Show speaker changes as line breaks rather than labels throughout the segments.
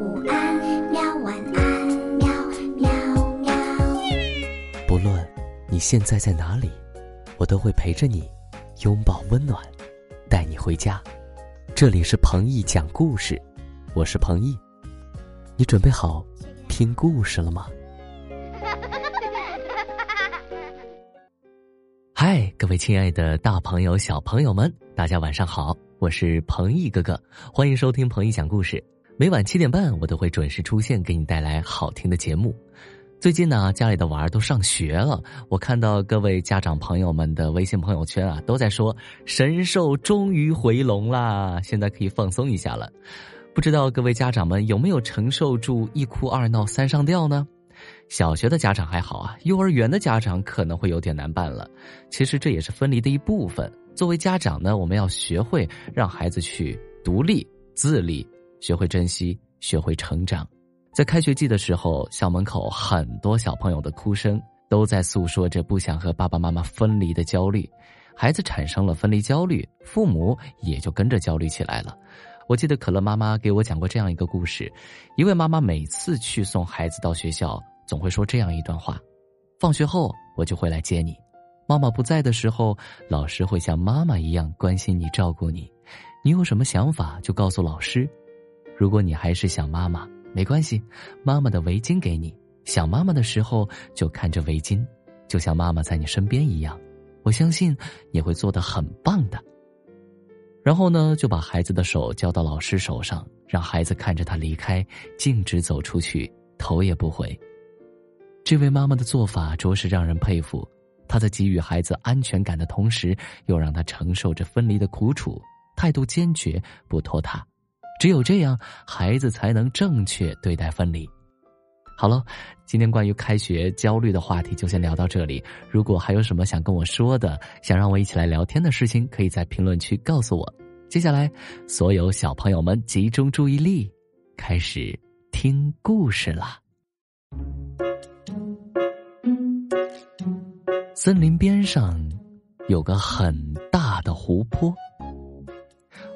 午安，喵，晚安，喵喵喵。
不论你现在在哪里，我都会陪着你，拥抱温暖，带你回家。这里是彭毅讲故事，我是彭毅。你准备好听故事了吗？嗨，各位亲爱的大朋友、小朋友们，大家晚上好！我是彭毅哥哥，欢迎收听彭毅讲故事。每晚七点半，我都会准时出现，给你带来好听的节目。最近呢，家里的娃儿都上学了，我看到各位家长朋友们的微信朋友圈啊，都在说神兽终于回笼啦，现在可以放松一下了。不知道各位家长们有没有承受住一哭二闹三上吊呢？小学的家长还好啊，幼儿园的家长可能会有点难办了。其实这也是分离的一部分。作为家长呢，我们要学会让孩子去独立自立，学会珍惜，学会成长。在开学季的时候，校门口很多小朋友的哭声都在诉说着不想和爸爸妈妈分离的焦虑，孩子产生了分离焦虑，父母也就跟着焦虑起来了。我记得可乐妈妈给我讲过这样一个故事：一位妈妈每次去送孩子到学校，总会说这样一段话：“放学后我就会来接你。”妈妈不在的时候，老师会像妈妈一样关心你、照顾你。你有什么想法就告诉老师。如果你还是想妈妈，没关系，妈妈的围巾给你。想妈妈的时候就看着围巾，就像妈妈在你身边一样。我相信你会做得很棒的。然后呢，就把孩子的手交到老师手上，让孩子看着他离开，径直走出去，头也不回。这位妈妈的做法着实让人佩服。她在给予孩子安全感的同时，又让他承受着分离的苦楚，态度坚决，不拖沓。只有这样，孩子才能正确对待分离。好了，今天关于开学焦虑的话题就先聊到这里。如果还有什么想跟我说的，想让我一起来聊天的事情，可以在评论区告诉我。接下来，所有小朋友们集中注意力，开始听故事啦。森林边上有个很大的湖泊，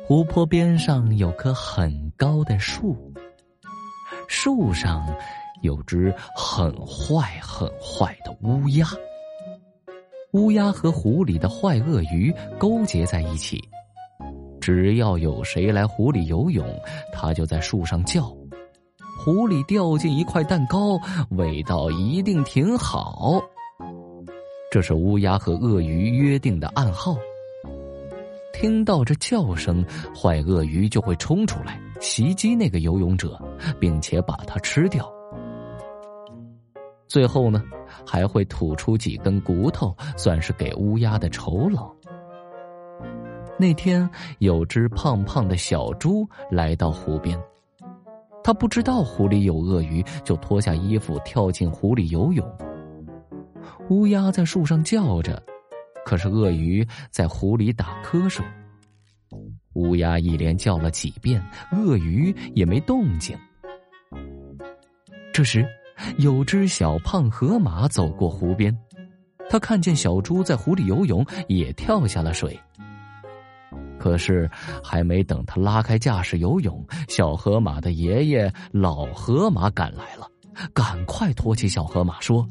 湖泊边上有棵很高的树，树上有只很坏很坏的乌鸦。乌鸦和湖里的坏鳄鱼勾结在一起，只要有谁来湖里游泳，它就在树上叫。湖里掉进一块蛋糕，味道一定挺好。这是乌鸦和鳄鱼约定的暗号。听到这叫声，坏鳄鱼就会冲出来袭击那个游泳者，并且把它吃掉。最后呢，还会吐出几根骨头，算是给乌鸦的酬劳。那天，有只胖胖的小猪来到湖边，他不知道湖里有鳄鱼，就脱下衣服跳进湖里游泳。乌鸦在树上叫着，可是鳄鱼在湖里打瞌睡。乌鸦一连叫了几遍，鳄鱼也没动静。这时，有只小胖河马走过湖边，他看见小猪在湖里游泳，也跳下了水。可是，还没等他拉开架势游泳，小河马的爷爷老河马赶来了，赶快托起小河马说。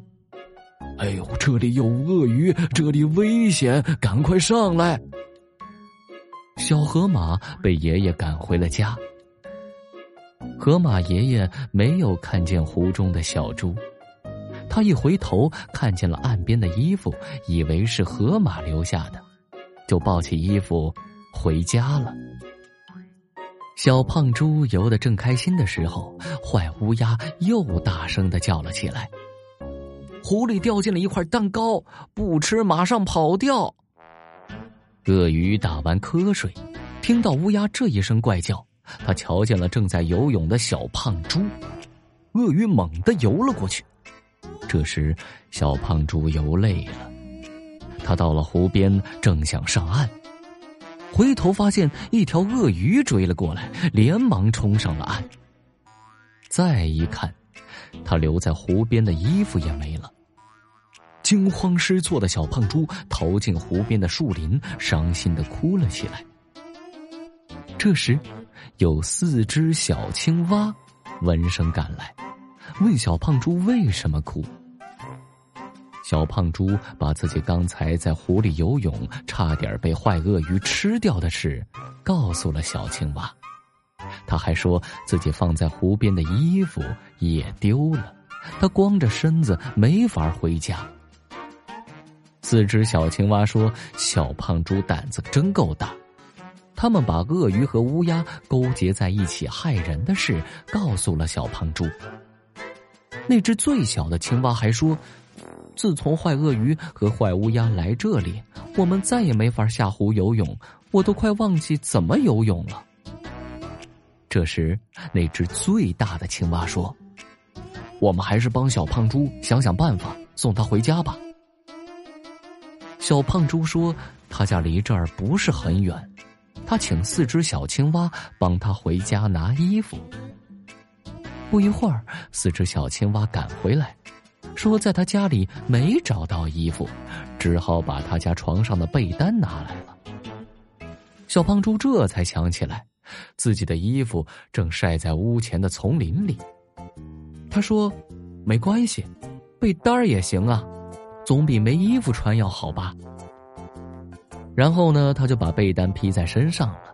哎呦，这里有鳄鱼，这里危险，赶快上来！小河马被爷爷赶回了家。河马爷爷没有看见湖中的小猪，他一回头看见了岸边的衣服，以为是河马留下的，就抱起衣服回家了。小胖猪游得正开心的时候，坏乌鸦又大声的叫了起来。湖里掉进了一块蛋糕，不吃马上跑掉。鳄鱼打完瞌睡，听到乌鸦这一声怪叫，他瞧见了正在游泳的小胖猪，鳄鱼猛地游了过去。这时，小胖猪游累了，他到了湖边，正想上岸，回头发现一条鳄鱼追了过来，连忙冲上了岸。再一看。他留在湖边的衣服也没了，惊慌失措的小胖猪逃进湖边的树林，伤心的哭了起来。这时，有四只小青蛙闻声赶来，问小胖猪为什么哭。小胖猪把自己刚才在湖里游泳，差点被坏鳄鱼吃掉的事，告诉了小青蛙。他还说自己放在湖边的衣服也丢了，他光着身子没法回家。四只小青蛙说：“小胖猪胆子真够大。”他们把鳄鱼和乌鸦勾结在一起害人的事告诉了小胖猪。那只最小的青蛙还说。自从坏鳄鱼和坏乌鸦来这里，我们再也没法下湖游泳，我都快忘记怎么游泳了。这时，那只最大的青蛙说：“我们还是帮小胖猪想想办法，送他回家吧。”小胖猪说：“他家离这儿不是很远，他请四只小青蛙帮他回家拿衣服。”不一会儿，四只小青蛙赶回来。说在他家里没找到衣服，只好把他家床上的被单拿来了。小胖猪这才想起来，自己的衣服正晒在屋前的丛林里。他说：“没关系，被单儿也行啊，总比没衣服穿要好吧。”然后呢，他就把被单披在身上了。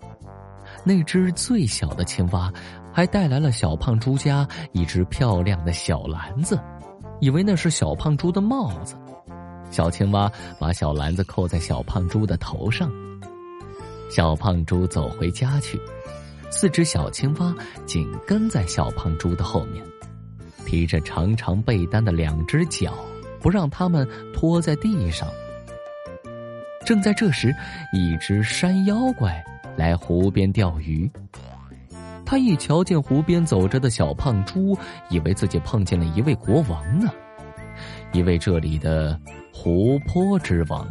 那只最小的青蛙还带来了小胖猪家一只漂亮的小篮子。以为那是小胖猪的帽子，小青蛙把小篮子扣在小胖猪的头上。小胖猪走回家去，四只小青蛙紧跟在小胖猪的后面，提着长长被单的两只脚，不让他们拖在地上。正在这时，一只山妖怪来湖边钓鱼。他一瞧见湖边走着的小胖猪，以为自己碰见了一位国王呢，一位这里的湖泊之王。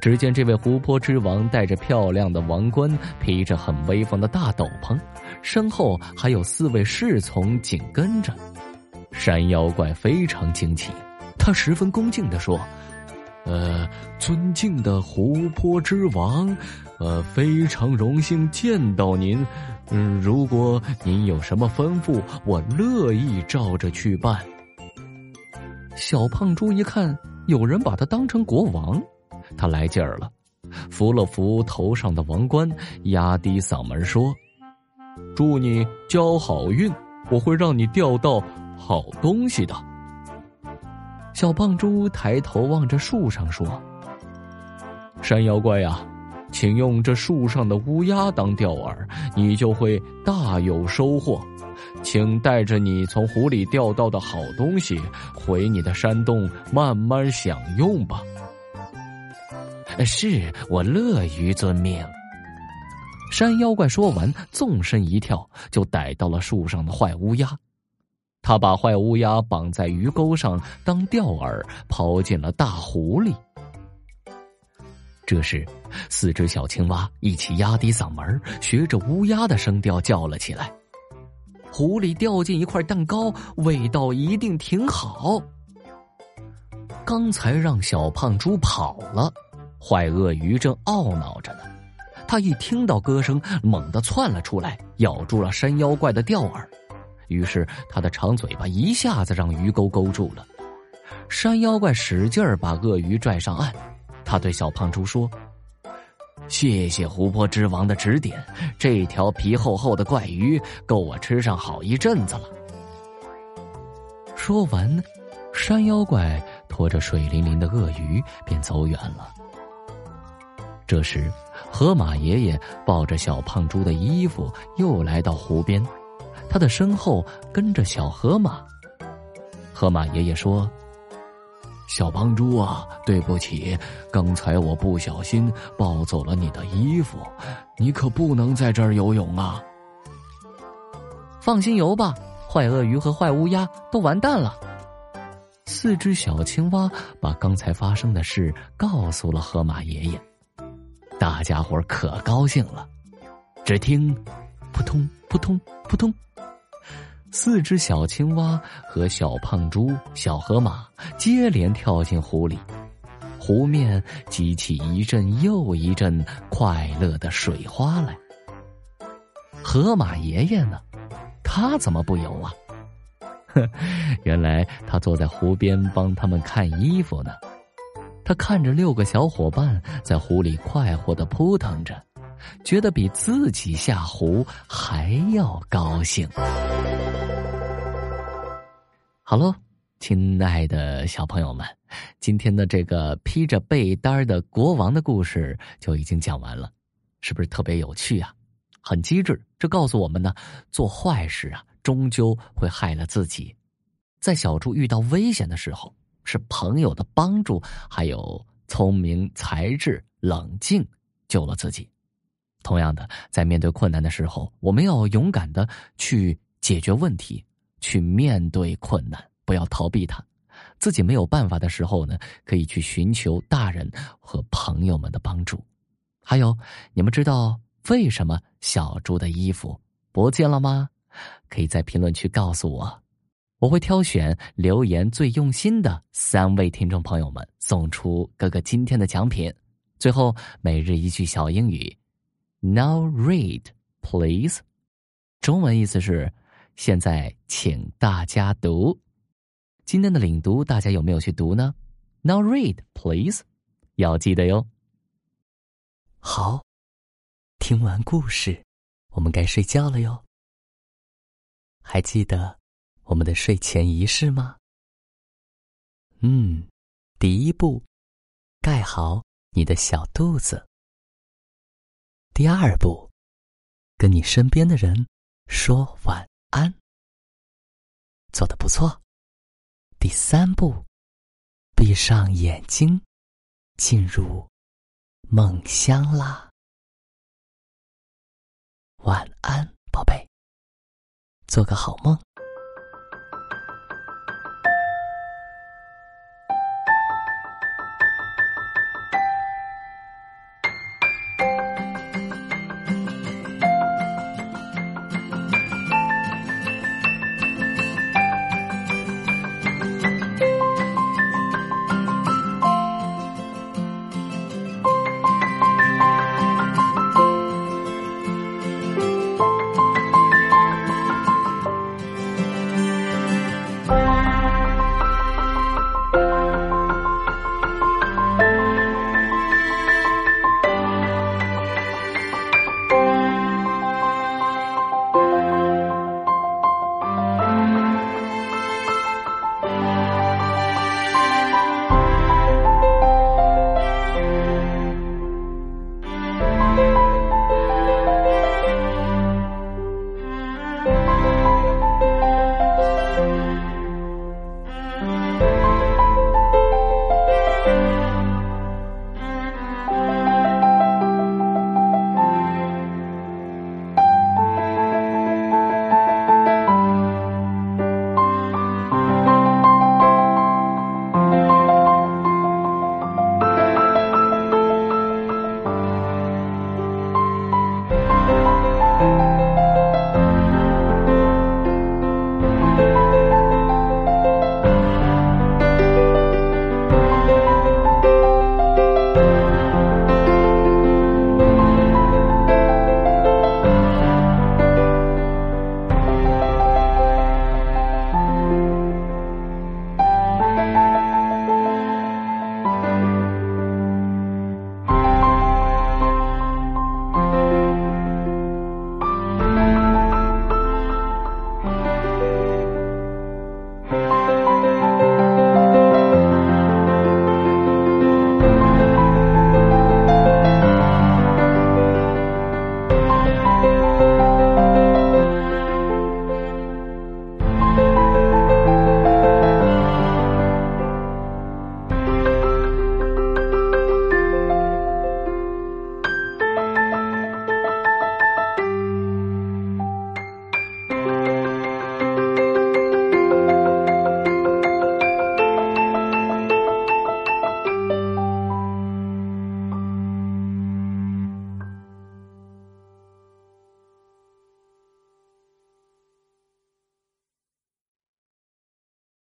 只见这位湖泊之王戴着漂亮的王冠，披着很威风的大斗篷，身后还有四位侍从紧跟着。山妖怪非常惊奇，他十分恭敬地说：“呃，尊敬的湖泊之王。”呃，非常荣幸见到您。嗯，如果您有什么吩咐，我乐意照着去办。小胖猪一看有人把他当成国王，他来劲儿了，扶了扶头上的王冠，压低嗓门说：“祝你交好运，我会让你钓到好东西的。”小胖猪抬头望着树上说：“山妖怪呀！”请用这树上的乌鸦当钓饵，你就会大有收获。请带着你从湖里钓到的好东西回你的山洞慢慢享用吧。是我乐于遵命。山妖怪说完，纵身一跳，就逮到了树上的坏乌鸦。他把坏乌鸦绑在鱼钩上当钓饵，抛进了大湖里。这时，四只小青蛙一起压低嗓门，学着乌鸦的声调叫了起来：“湖里掉进一块蛋糕，味道一定挺好。”刚才让小胖猪跑了，坏鳄鱼正懊恼着呢。他一听到歌声，猛地窜了出来，咬住了山妖怪的钓饵。于是，他的长嘴巴一下子让鱼钩勾住了。山妖怪使劲儿把鳄鱼拽上岸。他对小胖猪说：“谢谢湖泊之王的指点，这条皮厚厚的怪鱼够我吃上好一阵子了。”说完，山妖怪拖着水灵灵的鳄鱼便走远了。这时，河马爷爷抱着小胖猪的衣服又来到湖边，他的身后跟着小河马。河马爷爷说。小胖猪啊，对不起，刚才我不小心抱走了你的衣服，你可不能在这儿游泳啊！放心游吧，坏鳄鱼和坏乌鸦都完蛋了。四只小青蛙把刚才发生的事告诉了河马爷爷，大家伙可高兴了。只听，扑通扑通扑通。四只小青蛙和小胖猪、小河马接连跳进湖里，湖面激起一阵又一阵快乐的水花来。河马爷爷呢，他怎么不游啊？哼，原来他坐在湖边帮他们看衣服呢。他看着六个小伙伴在湖里快活的扑腾着，觉得比自己下湖还要高兴。好喽，亲爱的小朋友们，今天的这个披着被单的国王的故事就已经讲完了，是不是特别有趣啊？很机智，这告诉我们呢，做坏事啊，终究会害了自己。在小猪遇到危险的时候。是朋友的帮助，还有聪明才智、冷静，救了自己。同样的，在面对困难的时候，我们要勇敢的去解决问题，去面对困难，不要逃避它。自己没有办法的时候呢，可以去寻求大人和朋友们的帮助。还有，你们知道为什么小猪的衣服不见了吗？可以在评论区告诉我。我会挑选留言最用心的三位听众朋友们，送出哥哥今天的奖品。最后，每日一句小英语，Now read, please。中文意思是：现在请大家读。今天的领读，大家有没有去读呢？Now read, please。要记得哟。好，听完故事，我们该睡觉了哟。还记得？我们的睡前仪式吗？嗯，第一步，盖好你的小肚子。第二步，跟你身边的人说晚安。做的不错。第三步，闭上眼睛，进入梦乡啦。晚安，宝贝，做个好梦。